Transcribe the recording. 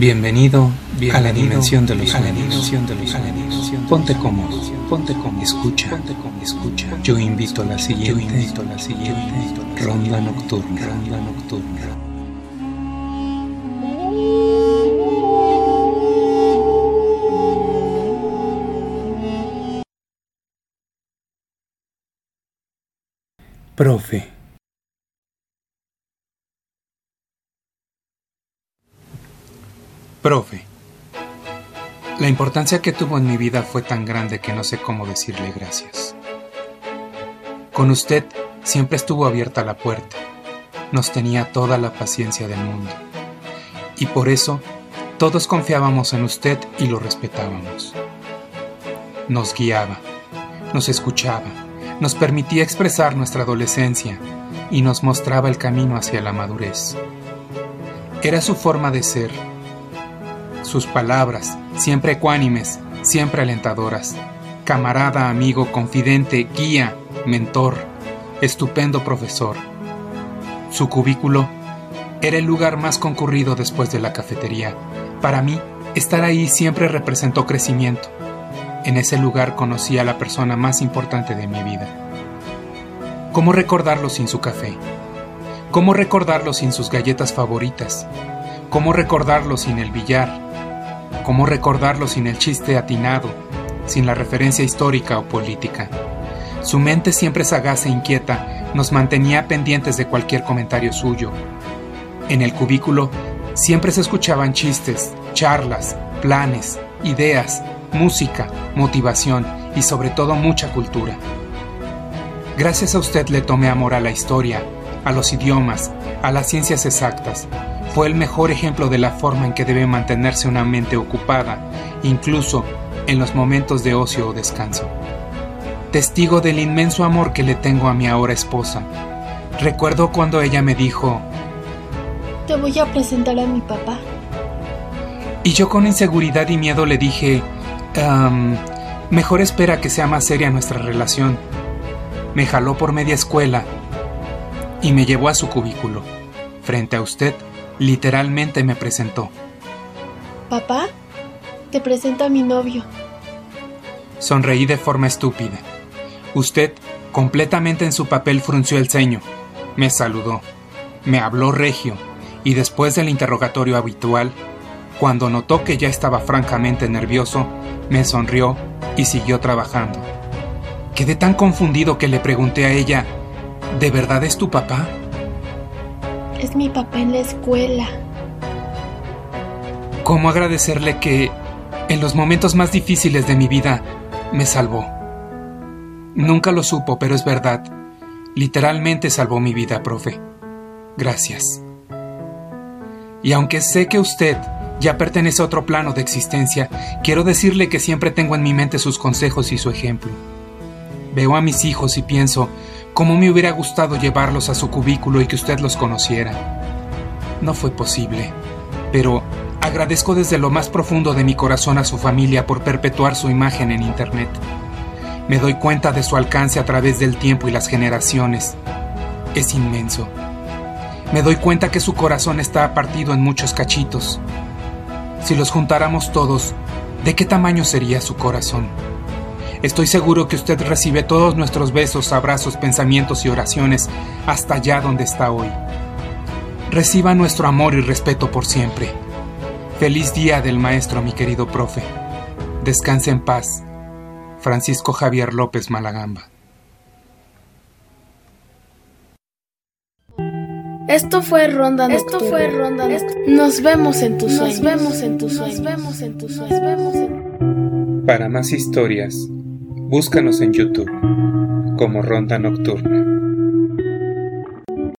Bienvenido, a la dimensión de los sueños. Ponte cómodo, ponte cómodo, escucha, ponte cómodo, escucha. Yo invito a la siguiente, yo invito a la siguiente ronda nocturna, ronda nocturna. Profe. Profe, la importancia que tuvo en mi vida fue tan grande que no sé cómo decirle gracias. Con usted siempre estuvo abierta la puerta, nos tenía toda la paciencia del mundo. Y por eso todos confiábamos en usted y lo respetábamos. Nos guiaba, nos escuchaba, nos permitía expresar nuestra adolescencia y nos mostraba el camino hacia la madurez. Era su forma de ser sus palabras, siempre ecuánimes, siempre alentadoras. Camarada, amigo, confidente, guía, mentor, estupendo profesor. Su cubículo era el lugar más concurrido después de la cafetería. Para mí, estar ahí siempre representó crecimiento. En ese lugar conocí a la persona más importante de mi vida. ¿Cómo recordarlo sin su café? ¿Cómo recordarlo sin sus galletas favoritas? ¿Cómo recordarlo sin el billar, ¿Cómo recordarlo sin el chiste atinado, sin la referencia histórica o política? Su mente siempre sagaz e inquieta nos mantenía pendientes de cualquier comentario suyo. En el cubículo siempre se escuchaban chistes, charlas, planes, ideas, música, motivación y sobre todo mucha cultura. Gracias a usted le tomé amor a la historia, a los idiomas, a las ciencias exactas, fue el mejor ejemplo de la forma en que debe mantenerse una mente ocupada, incluso en los momentos de ocio o descanso. Testigo del inmenso amor que le tengo a mi ahora esposa. Recuerdo cuando ella me dijo, Te voy a presentar a mi papá. Y yo con inseguridad y miedo le dije, mejor espera que sea más seria nuestra relación. Me jaló por media escuela y me llevó a su cubículo, frente a usted Literalmente me presentó. Papá, te presento a mi novio. Sonreí de forma estúpida. Usted, completamente en su papel, frunció el ceño. Me saludó. Me habló regio. Y después del interrogatorio habitual, cuando notó que ya estaba francamente nervioso, me sonrió y siguió trabajando. Quedé tan confundido que le pregunté a ella, ¿De verdad es tu papá? Es mi papá en la escuela. ¿Cómo agradecerle que, en los momentos más difíciles de mi vida, me salvó? Nunca lo supo, pero es verdad. Literalmente salvó mi vida, profe. Gracias. Y aunque sé que usted ya pertenece a otro plano de existencia, quiero decirle que siempre tengo en mi mente sus consejos y su ejemplo. Veo a mis hijos y pienso, Cómo me hubiera gustado llevarlos a su cubículo y que usted los conociera. No fue posible, pero agradezco desde lo más profundo de mi corazón a su familia por perpetuar su imagen en Internet. Me doy cuenta de su alcance a través del tiempo y las generaciones. Es inmenso. Me doy cuenta que su corazón está partido en muchos cachitos. Si los juntáramos todos, ¿de qué tamaño sería su corazón? Estoy seguro que usted recibe todos nuestros besos, abrazos, pensamientos y oraciones hasta allá donde está hoy. Reciba nuestro amor y respeto por siempre. Feliz día del maestro, mi querido profe. Descanse en paz. Francisco Javier López Malagamba. Esto fue Ronda Esto fue Ronda Nos vemos en tus sueños. Nos vemos en tus sueños. Nos vemos en tus sueños. Para más historias, Búscanos en YouTube como Ronda Nocturna.